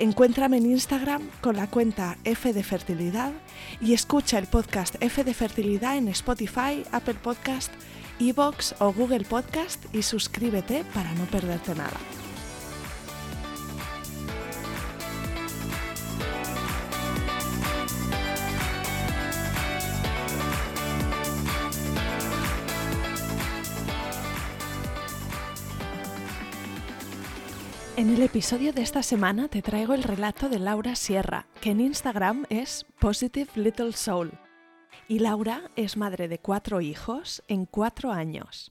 Encuéntrame en Instagram con la cuenta F de Fertilidad y escucha el podcast F de Fertilidad en Spotify, Apple Podcast, Evox o Google Podcast y suscríbete para no perderte nada. En el episodio de esta semana te traigo el relato de Laura Sierra, que en Instagram es Positive Little Soul. Y Laura es madre de cuatro hijos en cuatro años.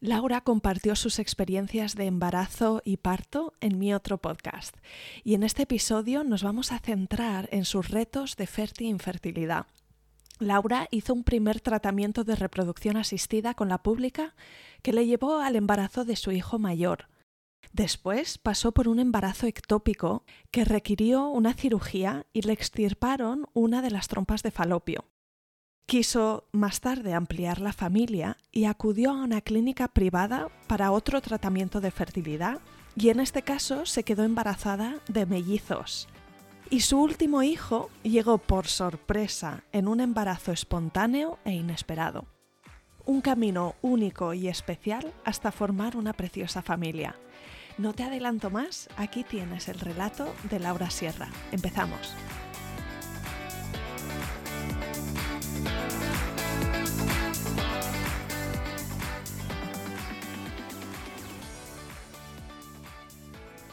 Laura compartió sus experiencias de embarazo y parto en mi otro podcast, y en este episodio nos vamos a centrar en sus retos de fértil e infertilidad. Laura hizo un primer tratamiento de reproducción asistida con la pública que le llevó al embarazo de su hijo mayor, Después pasó por un embarazo ectópico que requirió una cirugía y le extirparon una de las trompas de falopio. Quiso más tarde ampliar la familia y acudió a una clínica privada para otro tratamiento de fertilidad y en este caso se quedó embarazada de mellizos. Y su último hijo llegó por sorpresa en un embarazo espontáneo e inesperado. Un camino único y especial hasta formar una preciosa familia. No te adelanto más, aquí tienes el relato de Laura Sierra. Empezamos.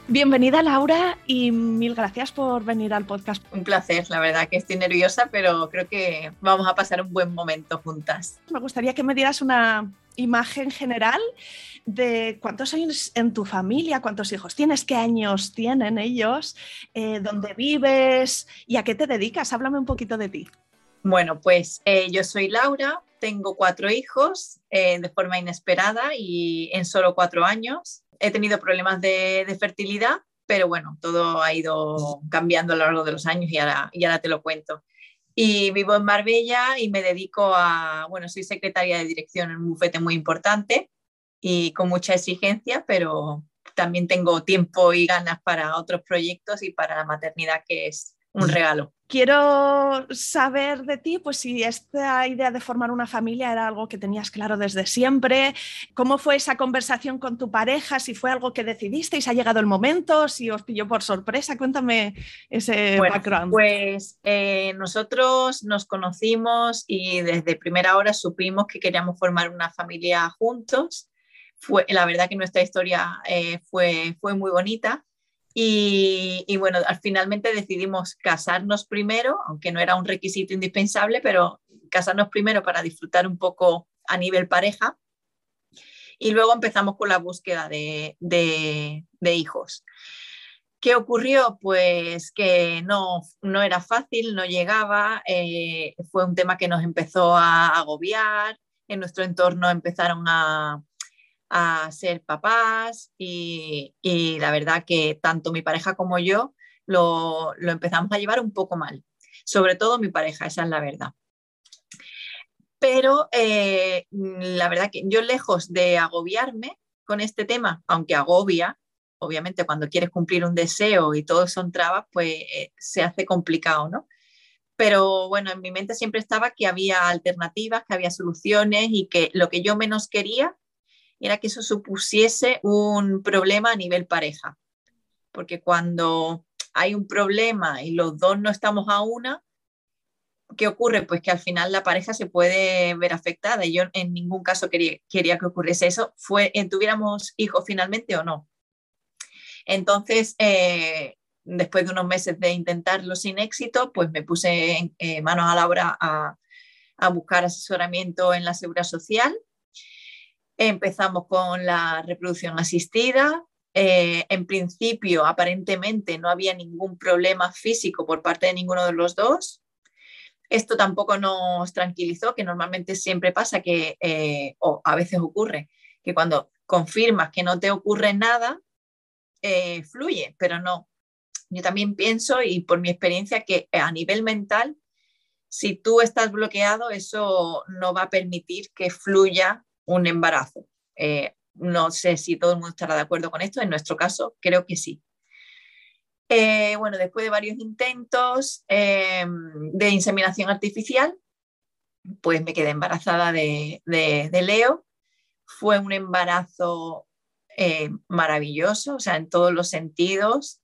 Bienvenida Laura y mil gracias por venir al podcast. Un placer, la verdad que estoy nerviosa, pero creo que vamos a pasar un buen momento juntas. Me gustaría que me dieras una imagen general de cuántos años en tu familia, cuántos hijos tienes, qué años tienen ellos, eh, dónde vives y a qué te dedicas. Háblame un poquito de ti. Bueno, pues eh, yo soy Laura, tengo cuatro hijos eh, de forma inesperada y en solo cuatro años. He tenido problemas de, fertilidad, pero bueno, todo ha ido cambiando a lo largo de los años y y ahora te lo cuento. Y vivo en Marbella y me dedico a, bueno, soy secretaria de dirección en un bufete muy importante y con mucha exigencia, pero también tengo tiempo y ganas para otros proyectos y para la maternidad, que es un regalo. Quiero saber de ti, pues si esta idea de formar una familia era algo que tenías claro desde siempre, cómo fue esa conversación con tu pareja, si fue algo que decidisteis, ha llegado el momento, si os pilló por sorpresa, cuéntame ese background. Pues eh, nosotros nos conocimos y desde primera hora supimos que queríamos formar una familia juntos. Fue, la verdad que nuestra historia eh, fue, fue muy bonita y, bueno, finalmente decidimos casarnos primero, aunque no era un requisito indispensable, pero casarnos primero para disfrutar un poco a nivel pareja. Y luego empezamos con la búsqueda de, hijos. ¿Qué ocurrió? Pues que no, no era fácil, no llegaba, eh, fue un tema que nos empezó a agobiar, en nuestro entorno empezaron a, a ser papás y, la verdad que tanto mi pareja como yo lo, empezamos a llevar un poco mal, sobre todo mi pareja, esa es la verdad. Pero eh, la verdad que yo lejos de agobiarme con este tema, aunque agobia, obviamente cuando quieres cumplir un deseo y todo son trabas, pues eh, se hace complicado, ¿no? Pero bueno, en mi mente siempre estaba que había alternativas, que había soluciones y que lo que yo menos quería era que eso supusiese un problema a nivel pareja. Porque cuando hay un problema y los dos no estamos a una, ¿qué ocurre? Pues que al final la pareja se puede ver afectada y yo en ningún caso quería, que ocurriese eso, fue, eh, tuviéramos hijos finalmente o no. Entonces, eh, después de unos meses de intentarlo sin éxito, pues me puse en, manos a la obra a buscar asesoramiento en la seguridad social. Empezamos con la reproducción asistida, eh, en principio, aparentemente, no había ningún problema físico por parte de ninguno de los dos. Esto tampoco nos tranquilizó, que normalmente siempre pasa que, eh, o a veces ocurre, que cuando confirmas que no te ocurre nada, eh, fluye, pero no. Yo también pienso, y por mi experiencia, que a nivel mental, si tú estás bloqueado, eso no va a permitir que fluya un embarazo. No sé si todo el mundo estará de acuerdo con esto, en nuestro caso creo que sí. Eh, bueno, después de varios intentos em, de inseminación artificial, pues me quedé embarazada de, Leo. Fue un embarazo eh, maravilloso, o sea, en todos los sentidos.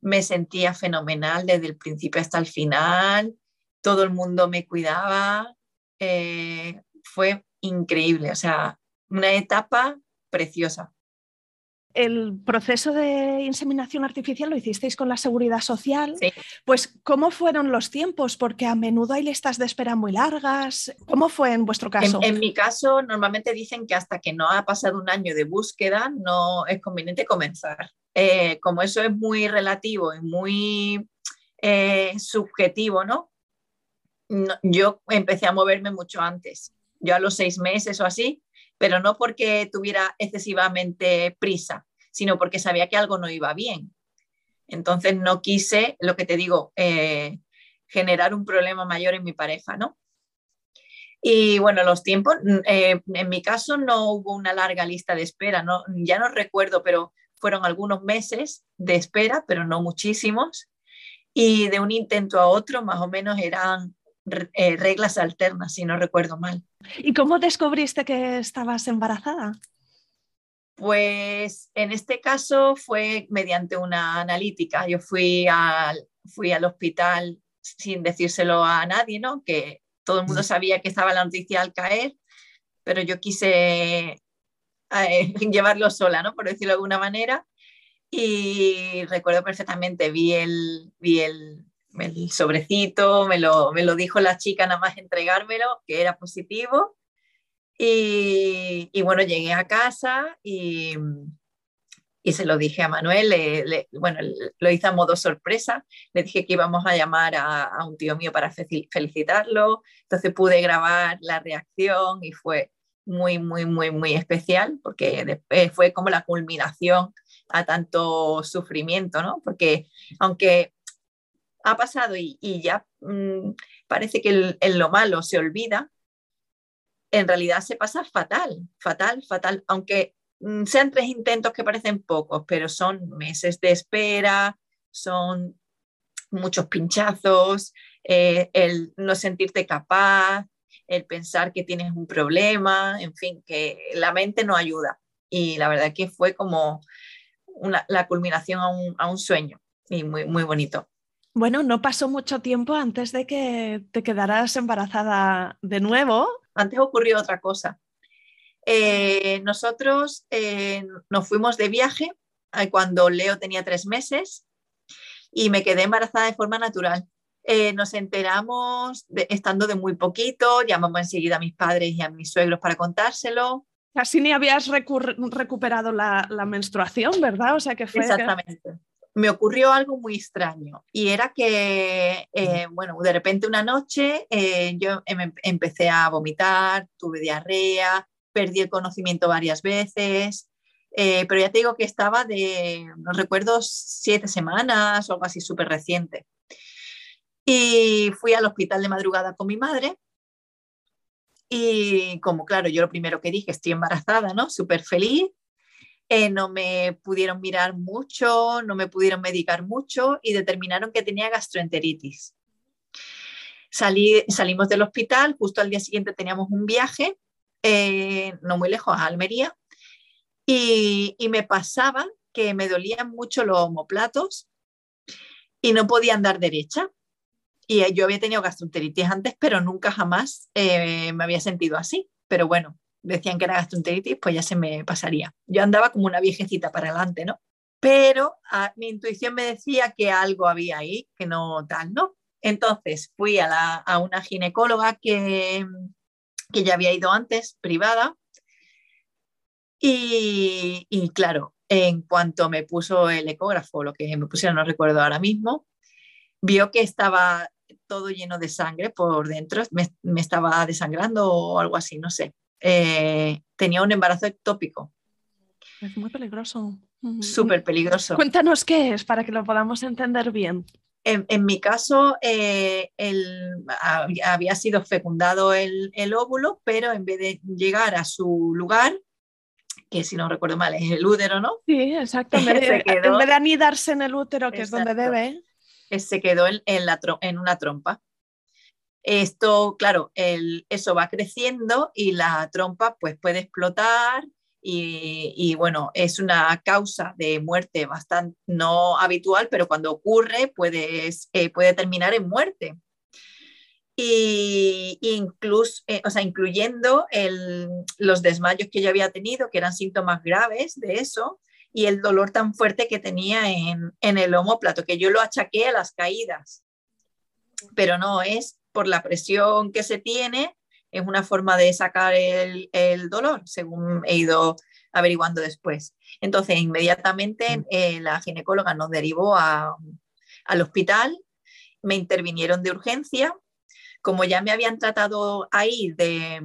Me sentía fenomenal desde el principio hasta el final. Todo el mundo me cuidaba. Eh, fue increíble, o sea, una etapa preciosa. El proceso de inseminación artificial lo hicisteis con la seguridad social. Pues, ¿cómo fueron los tiempos? Porque a menudo hay listas de espera muy largas. ¿Cómo fue en vuestro caso? En, mi caso, normalmente dicen que hasta que no ha pasado un año de búsqueda no es conveniente comenzar. Eh, como eso es muy relativo y muy eh, subjetivo, ¿no? Yo empecé a moverme mucho antes. Yo a los seis meses o así pero no porque tuviera excesivamente prisa, sino porque sabía que algo no iba bien. Entonces no quise, lo que te digo, eh, generar un problema mayor en mi pareja, ¿no? Y bueno, los tiempos, mm, eh, en mi caso no hubo una larga lista de espera, no, ya no recuerdo, pero fueron algunos meses de espera, pero no muchísimos. Y de un intento a otro, más o menos eran eh, reglas alternas, si no recuerdo mal. ¿Y cómo descubriste que estabas embarazada? Pues en este caso fue mediante una analítica. Yo fui al, fui al hospital sin decírselo a nadie, ¿no? Que todo el mundo sabía que estaba la noticia al caer, pero yo quise eh, llevarlo sola, ¿no? Por decirlo de alguna manera. Y recuerdo perfectamente, vi el, vi el, el sobrecito, me lo, me lo dijo la chica nada más entregármelo, que era positivo. Y, y bueno, llegué a casa y, y se lo dije a Manuel, bueno, lo hice a modo sorpresa, le dije que íbamos a llamar a, un tío mío para felicitarlo, entonces pude grabar la reacción y fue muy, muy, muy, muy especial porque fue como la culminación a tanto sufrimiento, ¿no? Porque aunque ha pasado y, ya mm, parece que en lo malo se olvida, en realidad se pasa fatal, fatal, fatal, aunque mm, sean tres intentos que parecen pocos, pero son meses de espera, son muchos pinchazos, eh, el no sentirte capaz, el pensar que tienes un problema, en fin, que la mente no ayuda. Y la verdad que fue como la culminación a un, a un sueño y muy, muy bonito. Bueno, no pasó mucho tiempo antes de que te quedaras embarazada de nuevo. Antes ocurrió otra cosa. Eh, nosotros eh, nos fuimos de viaje eh, cuando Leo tenía tres meses y me quedé embarazada de forma natural. nos enteramos estando de muy poquito, llamamos enseguida a mis padres y a mis suegros para contárselo. Casi ni habías recuperado la, menstruación, ¿verdad? O sea que fue. Exactamente me ocurrió algo muy extraño y era que, eh, bueno, de repente una noche eh, yo em, empecé a vomitar, tuve diarrea, perdí el conocimiento varias veces, eh, pero ya te digo que estaba de, no recuerdo, siete semanas o algo así súper reciente. Y fui al hospital de madrugada con mi madre y como claro, yo lo primero que dije, estoy embarazada, ¿no? Súper feliz eh, no me pudieron mirar mucho, no me pudieron medicar mucho y determinaron que tenía gastroenteritis. Salí, salimos del hospital, justo al día siguiente teníamos un viaje, eh, no muy lejos, a Almería, y, me pasaba que me dolían mucho los homoplatos y no podía andar derecha. y yo había tenido gastroenteritis antes, pero nunca jamás eh, me había sentido así. Pero bueno, decían que era gastroenteritis, pues ya se me pasaría. Yo andaba como una viejecita para adelante, ¿no? Pero ah, mi intuición me decía que algo había ahí, que no tal, ¿no? Entonces fui a, una ginecóloga que, que ya había ido antes, privada, y, claro, en cuanto me puso el ecógrafo, lo que me pusieron, no recuerdo ahora mismo, vio que estaba todo lleno de sangre por dentro, me estaba desangrando o algo así, no sé. Eh, tenía un embarazo ectópico. Es muy peligroso. Súper peligroso. Cuéntanos qué es para que lo podamos entender bien. En, en mi caso, eh, el, había sido fecundado el, el, óvulo, pero en vez de llegar a su lugar, que si no recuerdo mal es el útero, ¿no? Sí, exactamente. en vez de anidarse en el útero, que Exacto. es donde debe. Se quedó en, en, la, en una trompa. Esto, claro, eso va creciendo y la trompa pues puede explotar y, bueno, es una causa de muerte bastante no habitual, pero cuando ocurre puede, eh, puede terminar en muerte. Y incluso, eh, o sea, incluyendo los desmayos que yo había tenido, que eran síntomas graves de eso, y el dolor tan fuerte que tenía en, en el homóplato, que yo lo achaqué a las caídas. Pero no, es por la presión que se tiene, es una forma de sacar el, el dolor, según he ido averiguando después. Entonces, inmediatamente mm. eh, la ginecóloga nos derivó a, al hospital, me intervinieron de urgencia. Como ya me habían tratado ahí de,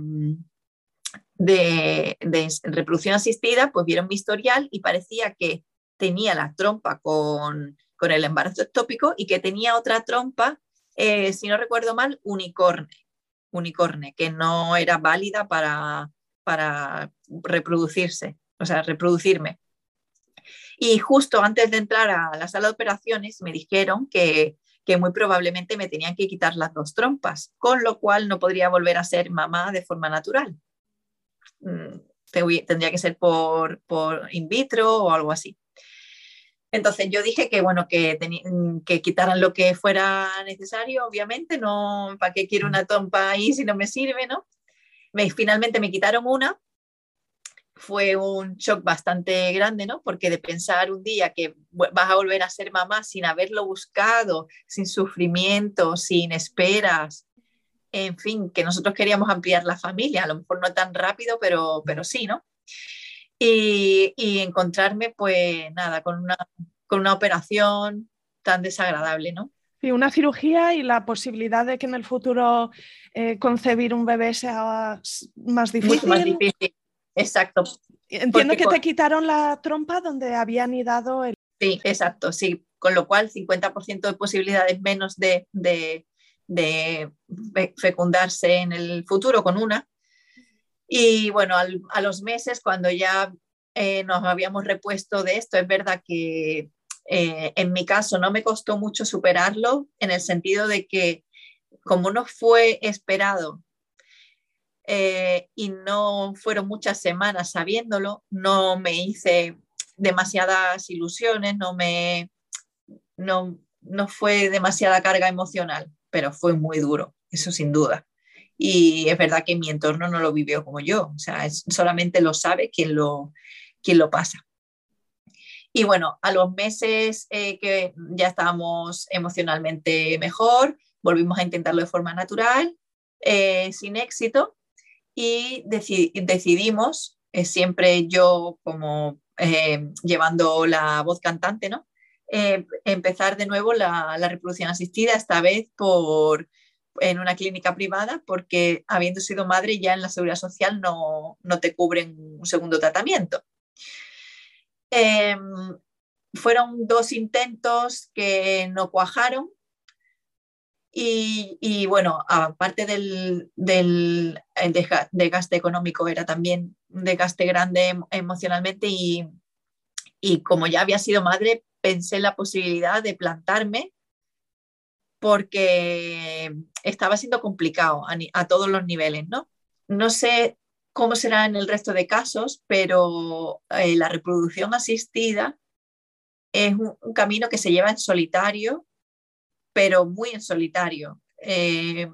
de, de, reproducción asistida, pues vieron mi historial y parecía que tenía la trompa con, con el embarazo ectópico y que tenía otra trompa eh, si no recuerdo mal, unicorne, unicorne, que no era válida para, para reproducirse, o sea, reproducirme. Y justo antes de entrar a la sala de operaciones me dijeron que, que muy probablemente me tenían que quitar las dos trompas, con lo cual no podría volver a ser mamá de forma natural. Mm, tendría que ser por, por in vitro o algo así. Entonces yo dije que bueno, que, mm, que quitaran lo que fuera necesario, obviamente, no, ¿para qué quiero una trompa ahí si no me sirve, no? Me, finalmente me quitaron una, fue un shock bastante grande, ¿no? Porque de pensar un día que vas a volver a ser mamá sin haberlo buscado, sin sufrimiento, sin esperas, en fin, que nosotros queríamos ampliar la familia, a lo mejor no tan rápido, pero, pero sí, ¿no? Y, y encontrarme, pues nada, con una, con una operación tan desagradable, ¿no? Sí, una cirugía y la posibilidad de que en el futuro eh, concebir un bebé sea más difícil. Mucho más difícil, exacto. Entiendo Porque que te quitaron la trompa donde había anidado el... Sí, exacto, sí. Con lo cual, 50% de posibilidades menos de, de, de, fecundarse en el futuro con una. Y bueno, a los meses, cuando ya eh, nos habíamos repuesto de esto, es verdad que eh, en mi caso no me costó mucho superarlo en el sentido de que como no fue esperado eh, y no fueron muchas semanas sabiéndolo, no me hice demasiadas ilusiones, no me no, no fue demasiada carga emocional, pero fue muy duro, eso sin duda. Y es verdad que mi entorno no lo vivió como yo, o sea, solamente lo sabe quien lo, quien lo pasa. Y bueno, a los meses eh, que ya estábamos emocionalmente mejor, volvimos a intentarlo de forma natural, eh, sin éxito, y deci decidimos, eh, siempre yo como llevando la voz cantante, ¿no? Empezar de nuevo la, la, reproducción asistida, esta vez por, en una clínica privada, porque habiendo sido madre ya en la seguridad social no, no te cubren un segundo tratamiento. Eh, fueron dos intentos que no cuajaron y, bueno, aparte del, del desgaste económico, era también un desgaste grande emocionalmente y, y como ya había sido madre, pensé en la posibilidad de plantarme porque estaba siendo complicado a, todos los niveles, ¿no? No sé cómo será en el resto de casos, pero eh, la reproducción asistida es un, camino que se lleva en solitario, pero muy en solitario, eh,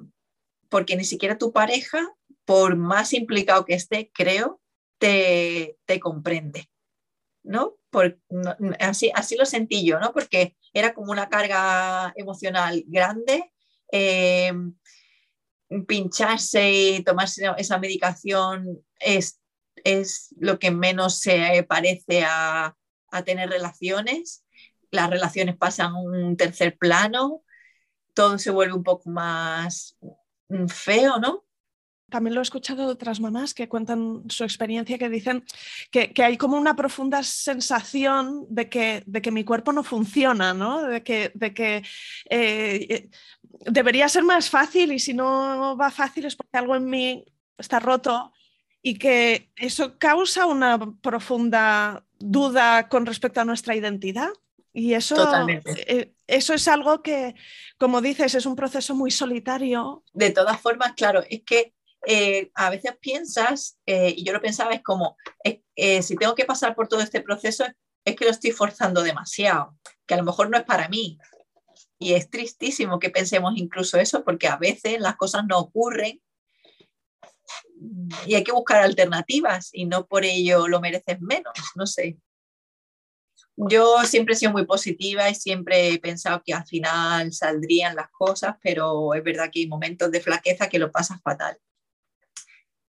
porque ni siquiera tu pareja, por más implicado que esté, creo, te, comprende, ¿no? Así lo sentí yo, ¿no? Porque era como una carga emocional grande. Eh, pincharse y tomarse esa medicación es, es lo que menos se parece a, a tener relaciones. Las relaciones pasan a un tercer plano, todo se vuelve un poco más mm, feo, ¿no? También lo he escuchado de otras mamás que cuentan su experiencia, que dicen que, hay como una profunda sensación de que, de que mi cuerpo no funciona, ¿no? de que, de que eh, debería ser más fácil y si no va fácil es porque algo en mí está roto y que eso causa una profunda duda con respecto a nuestra identidad. Y eso, eh, eso es algo que, como dices, es un proceso muy solitario. De todas formas, claro, es que eh, a veces piensas, eh, y yo lo pensaba, es como, si tengo que pasar por todo este proceso, es que lo estoy forzando demasiado, que a lo mejor no es para mí. Y es tristísimo que pensemos incluso eso, porque a veces las cosas no ocurren y hay que buscar alternativas y no por ello lo mereces menos, no sé. Yo siempre he sido muy positiva y siempre he pensado que al final saldrían las cosas, pero es verdad que hay momentos de flaqueza que lo pasas fatal.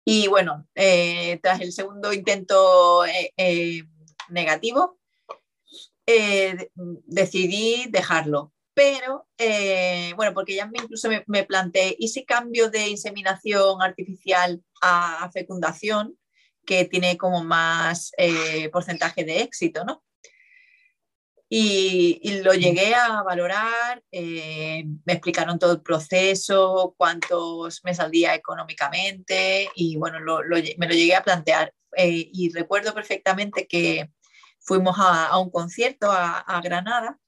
Y bueno, eh, tras el segundo intento eh, eh, negativo, decidí dejarlo. Pero, bueno, porque ya incluso me, me, planteé, ¿y si cambio de inseminación artificial a fecundación, que tiene como más porcentaje de éxito, ¿no? Y, lo llegué a valorar, eh, me explicaron todo el proceso, cuántos me saldía económicamente y bueno, me lo llegué a plantear. Eh, y recuerdo perfectamente que fuimos a, un concierto a, Granada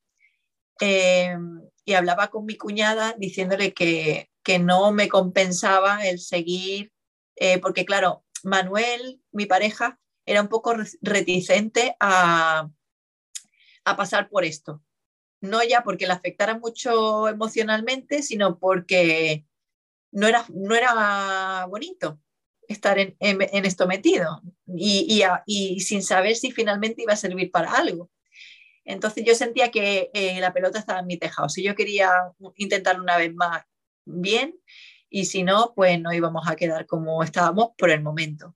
eh, y hablaba con mi cuñada diciéndole que, que no me compensaba el seguir, porque claro, Manuel, mi pareja, era un poco reticente a a pasar por esto. No ya porque le afectara mucho emocionalmente, sino porque no era, no era bonito estar en, esto metido y, y, sin saber si finalmente iba a servir para algo. Entonces yo sentía que eh, la pelota estaba en mi tejado. Si yo quería intentar una vez más, bien, y si no, pues no íbamos a quedar como estábamos por el momento.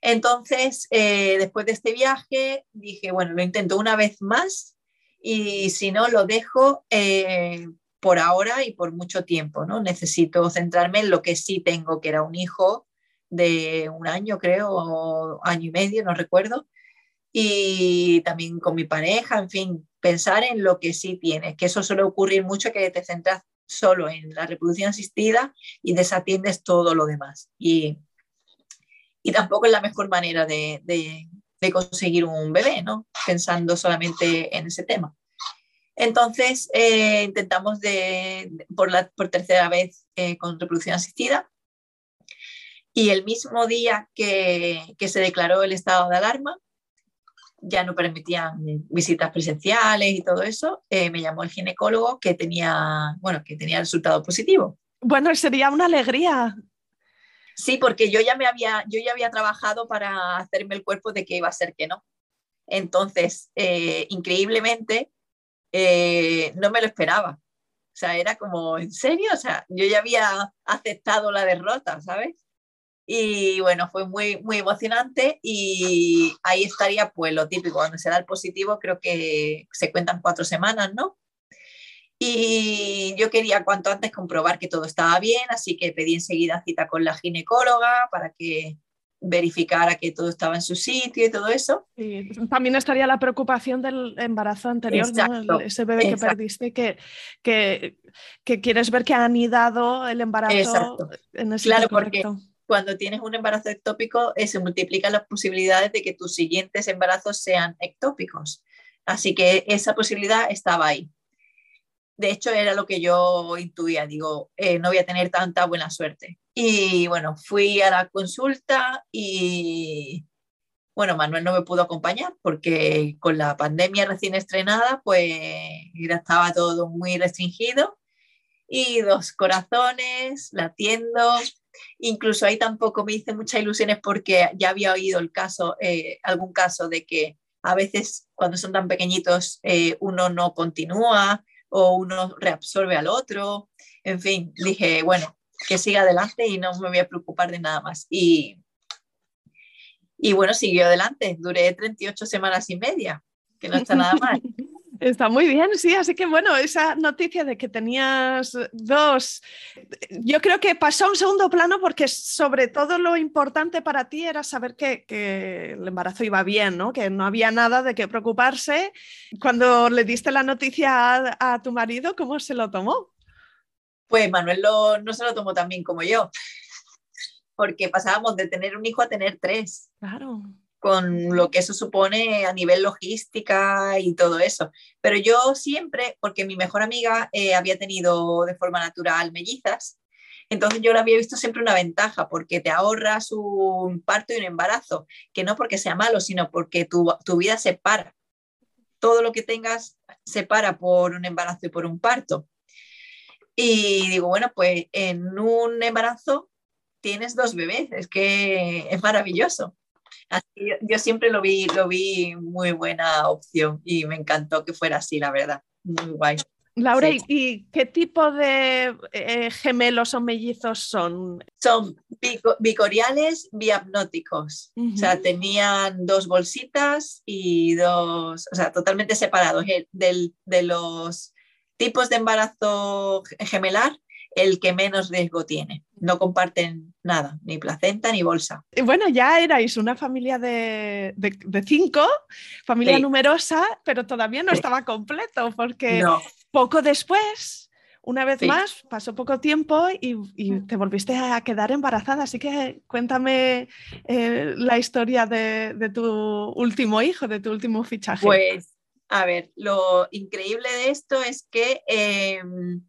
Entonces, eh, después de este viaje, dije, bueno, lo intento una vez más y si no, lo dejo eh, por ahora y por mucho tiempo, ¿no? Necesito centrarme en lo que sí tengo, que era un hijo de un año, creo, o año y medio, no recuerdo, y también con mi pareja, en fin, pensar en lo que sí tienes, que eso suele ocurrir mucho, que te centras solo en la reproducción asistida y desatiendes todo lo demás. Y y tampoco es la mejor manera de, conseguir un bebé, ¿no? Pensando solamente en ese tema. Entonces, eh, intentamos de, por, la, por tercera vez eh, con reproducción asistida y el mismo día que, se declaró el estado de alarma, ya no permitían visitas presenciales y todo eso, eh, me llamó el ginecólogo que tenía, bueno, que tenía resultado positivo. Bueno, sería una alegría Sí, porque yo ya me había, yo ya había trabajado para hacerme el cuerpo de que iba a ser que no. Entonces, eh, increíblemente, eh, no me lo esperaba. O sea, era como, ¿en serio? O sea, yo ya había aceptado la derrota, ¿sabes? Y bueno, fue muy, muy emocionante y ahí estaría pues lo típico, cuando se da el positivo creo que se cuentan cuatro semanas, ¿no? Y yo quería cuanto antes comprobar que todo estaba bien, así que pedí enseguida cita con la ginecóloga para que verificara que todo estaba en su sitio y todo eso. Y también estaría la preocupación del embarazo anterior, ese bebé que perdiste, que, que, que, quieres ver que ha anidado el embarazo en ese Claro, porque cuando tienes un embarazo ectópico eh, se multiplican las posibilidades de que tus siguientes embarazos sean ectópicos. Así que esa posibilidad estaba ahí. De hecho, era lo que yo intuía, digo, eh, no voy a tener tanta buena suerte. Y bueno, fui a la consulta y Bueno, Manuel no me pudo acompañar porque con la pandemia recién estrenada, pues estaba todo muy restringido y dos corazones latiendo. Incluso ahí tampoco me hice muchas ilusiones porque ya había oído el caso, eh, algún caso de que a veces cuando son tan pequeñitos eh, uno no continúa o uno reabsorbe al otro. En fin, dije, bueno, que siga adelante y no me voy a preocupar de nada más. Y, y bueno, siguió adelante. Duré 38 semanas y media, que no está nada mal. Está muy bien, sí, así que bueno, esa noticia de que tenías dos, yo creo que pasó a un segundo plano porque sobre todo lo importante para ti era saber que, que, el embarazo iba bien, ¿no? que no había nada de qué preocuparse. Cuando le diste la noticia a, a tu marido, ¿cómo se lo tomó? Pues Manuel no se lo tomó tan bien como yo, porque pasábamos de tener un hijo a tener tres. Claro con lo que eso supone a nivel logística y todo eso. Pero yo siempre, porque mi mejor amiga eh, había tenido de forma natural mellizas, entonces yo le había visto siempre una ventaja, porque te ahorras un parto y un embarazo, que no porque sea malo, sino porque tu, tu vida se para. Todo lo que tengas se para por un embarazo y por un parto. Y digo, bueno, pues en un embarazo tienes dos bebés, es que es maravilloso. Así, yo, siempre lo vi, lo vi muy buena opción y me encantó que fuera así, la verdad. Muy guay. Laura, ¿y qué tipo de eh, gemelos o mellizos son? Son bicoriales biapnóticos. O sea, tenían dos bolsitas y dos, o sea, totalmente separados. Del, de los tipos de embarazo gemelar, el que menos riesgo tiene. No comparten nada, ni placenta ni bolsa. Y bueno, ya erais una familia de, cinco, familia numerosa, pero todavía no estaba completo porque poco después, una vez más, pasó poco tiempo y, mm. te volviste a quedar embarazada. Así que cuéntame eh, la historia de, tu último hijo, de tu último fichaje. Pues, a ver, lo increíble de esto es que... Em,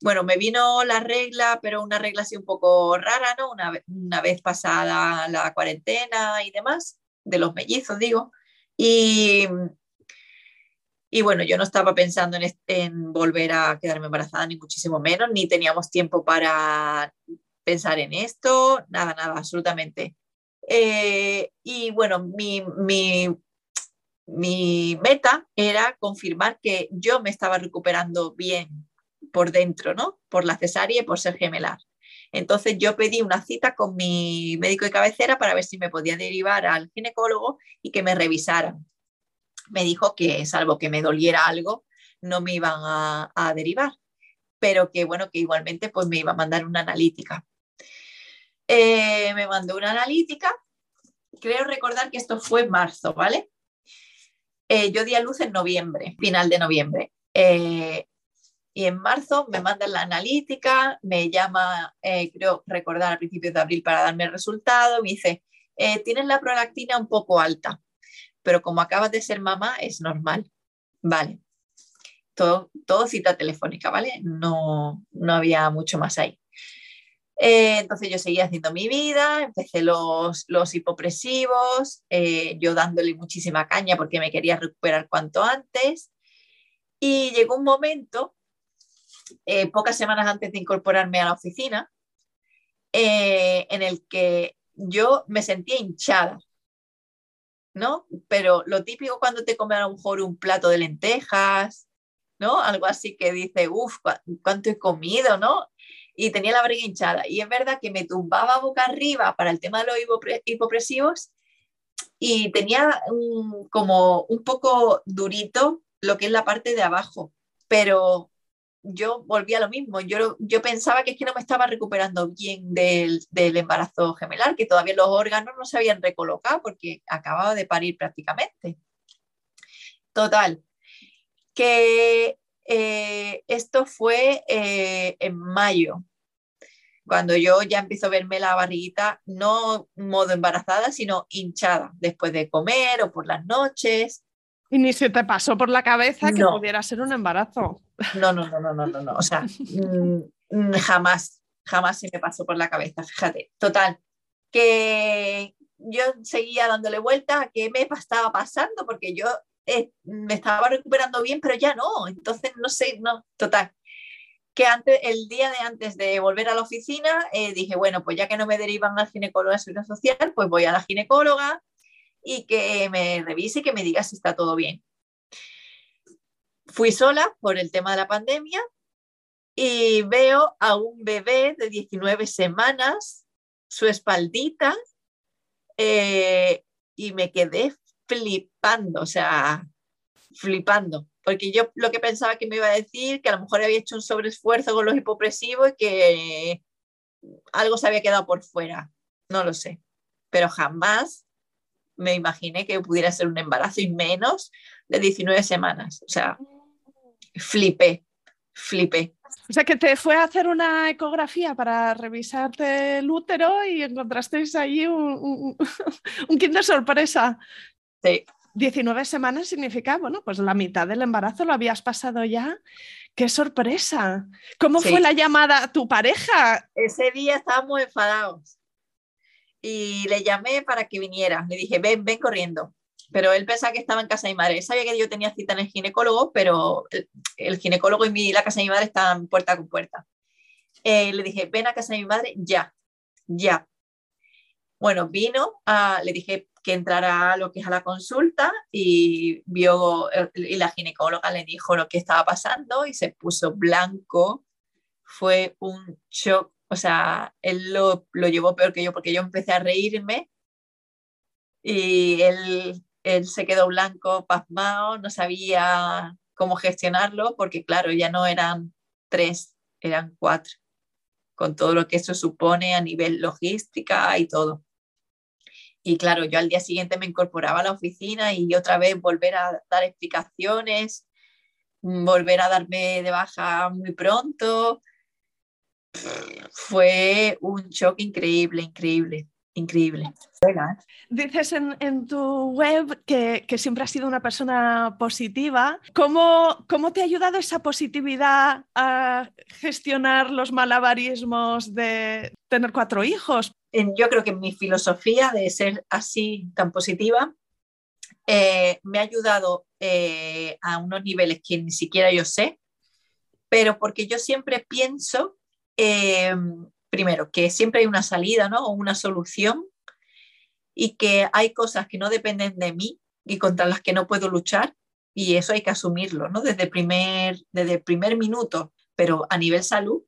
bueno, me vino la regla, pero una regla así un poco rara, ¿no? Una, vez pasada la cuarentena y demás, de los mellizos, digo. Y, y bueno, yo no estaba pensando en, en, volver a quedarme embarazada, ni muchísimo menos, ni teníamos tiempo para pensar en esto, nada, nada, absolutamente. Eh, y bueno, mi, mi, mi meta era confirmar que yo me estaba recuperando bien por dentro, ¿no? Por la cesárea y por ser gemelar. Entonces yo pedí una cita con mi médico de cabecera para ver si me podía derivar al ginecólogo y que me revisaran. Me dijo que salvo que me doliera algo, no me iban a, derivar, pero que bueno, que igualmente pues me iba a mandar una analítica. Eh, me mandó una analítica, creo recordar que esto fue en marzo, ¿vale? Eh, yo di a luz en noviembre, final de noviembre. Eh, y en marzo me mandan la analítica, me llama, eh, creo recordar a principios de abril para darme el resultado, me dice, eh, tienes la prolactina un poco alta, pero como acabas de ser mamá es normal. Vale. Todo, todo cita telefónica, ¿vale? No, no había mucho más ahí. Eh, entonces yo seguía haciendo mi vida, empecé los, los hipopresivos, yo dándole muchísima caña porque me quería recuperar cuanto antes. Y llegó un momento eh, pocas semanas antes de incorporarme a la oficina, eh, en el que yo me sentía hinchada, ¿no? Pero lo típico cuando te comes a lo mejor un plato de lentejas, ¿no? Algo así que dice, uff, ¿cuánto he comido, ¿no? Y tenía la barriga hinchada. Y es verdad que me tumbaba boca arriba para el tema de los hipopresivos y tenía como un poco durito lo que es la parte de abajo, pero yo volví a lo mismo. Yo, yo pensaba que es que no me estaba recuperando bien del, embarazo gemelar, que todavía los órganos no se habían recolocado porque acababa de parir prácticamente. Total, que eh, esto fue eh, en mayo, cuando yo ya empiezo a verme la barriguita, no modo embarazada, sino hinchada, después de comer o por las noches. Y ni se te pasó por la cabeza que pudiera ser un embarazo. No, no, no, no, no, no, O sea, mm, mm, jamás, jamás se me pasó por la cabeza, fíjate. Total, que yo seguía dándole vueltas a qué me estaba pasando, porque yo eh, me estaba recuperando bien, pero ya no. Entonces, no sé, no, total. Que antes, el día de antes de volver a la oficina, eh, dije, bueno, pues ya que no me derivan al ginecólogo de seguridad social, pues voy a la ginecóloga y que me revise y que me diga si está todo bien. Fui sola por el tema de la pandemia y veo a un bebé de 19 semanas, su espaldita, eh, y me quedé flipando, o sea, flipando, porque yo lo que pensaba que me iba a decir, que a lo mejor había hecho un sobreesfuerzo con los hipopresivos y que algo se había quedado por fuera, no lo sé, pero jamás me imaginé que pudiera ser un embarazo y menos de 19 semanas, o sea, flipé, flipé. O sea, que te fue a hacer una ecografía para revisarte el útero y encontrasteis ahí un, un, kit de sorpresa. Sí. 19 semanas significa, bueno, pues la mitad del embarazo lo habías pasado ya. ¡Qué sorpresa! ¿Cómo fue la llamada a tu pareja? Ese día estábamos enfadados y le llamé para que viniera. Le dije, ven, ven corriendo pero él pensaba que estaba en casa de mi madre. Él sabía que yo tenía cita en el ginecólogo, pero el, ginecólogo y mi, la casa de mi madre estaban puerta con puerta. Eh, le dije, ven a casa de mi madre ya, ya. Bueno, vino, le dije que entrara a lo que es a la consulta y vio, y la ginecóloga le dijo lo que estaba pasando y se puso blanco. Fue un shock, o sea, él lo, lo llevó peor que yo porque yo empecé a reírme y él él se quedó blanco, pasmado, no sabía cómo gestionarlo, porque claro, ya no eran tres, eran cuatro, con todo lo que eso supone a nivel logística y todo. Y claro, yo al día siguiente me incorporaba a la oficina y otra vez volver a dar explicaciones, volver a darme de baja muy pronto. Fue un shock increíble, increíble increíble. Dices en, tu web que, siempre has sido una persona positiva. ¿Cómo, ¿Cómo, te ha ayudado esa positividad a gestionar los malabarismos de tener cuatro hijos? Yo creo que mi filosofía de ser así tan positiva eh, me ha ayudado eh, a unos niveles que ni siquiera yo sé, pero porque yo siempre pienso eh, primero, que siempre hay una salida, ¿no? O una solución y que hay cosas que no dependen de mí y contra las que no puedo luchar y eso hay que asumirlo, ¿no? Desde primer, desde primer minuto, pero a nivel salud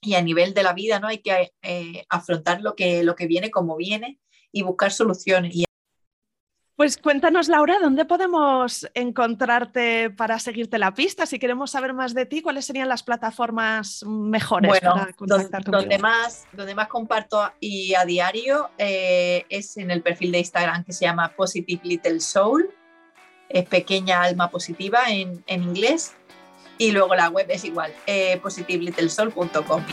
y a nivel de la vida, ¿no? Hay que eh, afrontar lo que, lo que viene como viene y buscar soluciones. Y pues cuéntanos, Laura, ¿dónde podemos encontrarte para seguirte la pista? Si queremos saber más de ti, ¿cuáles serían las plataformas mejores para contactar donde, donde más, donde más comparto y a diario eh, es en el perfil de Instagram que se llama Positive Little Soul, es pequeña alma positiva en, inglés, y luego la web es igual, eh, positivelittle.soul.com.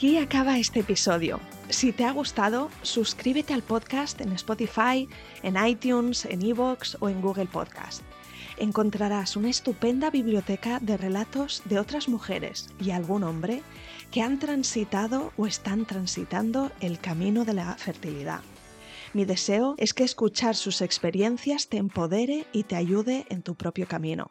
Aquí acaba este episodio. Si te ha gustado, suscríbete al podcast en Spotify, en iTunes, en Evox o en Google Podcast. Encontrarás una estupenda biblioteca de relatos de otras mujeres y algún hombre que han transitado o están transitando el camino de la fertilidad. Mi deseo es que escuchar sus experiencias te empodere y te ayude en tu propio camino.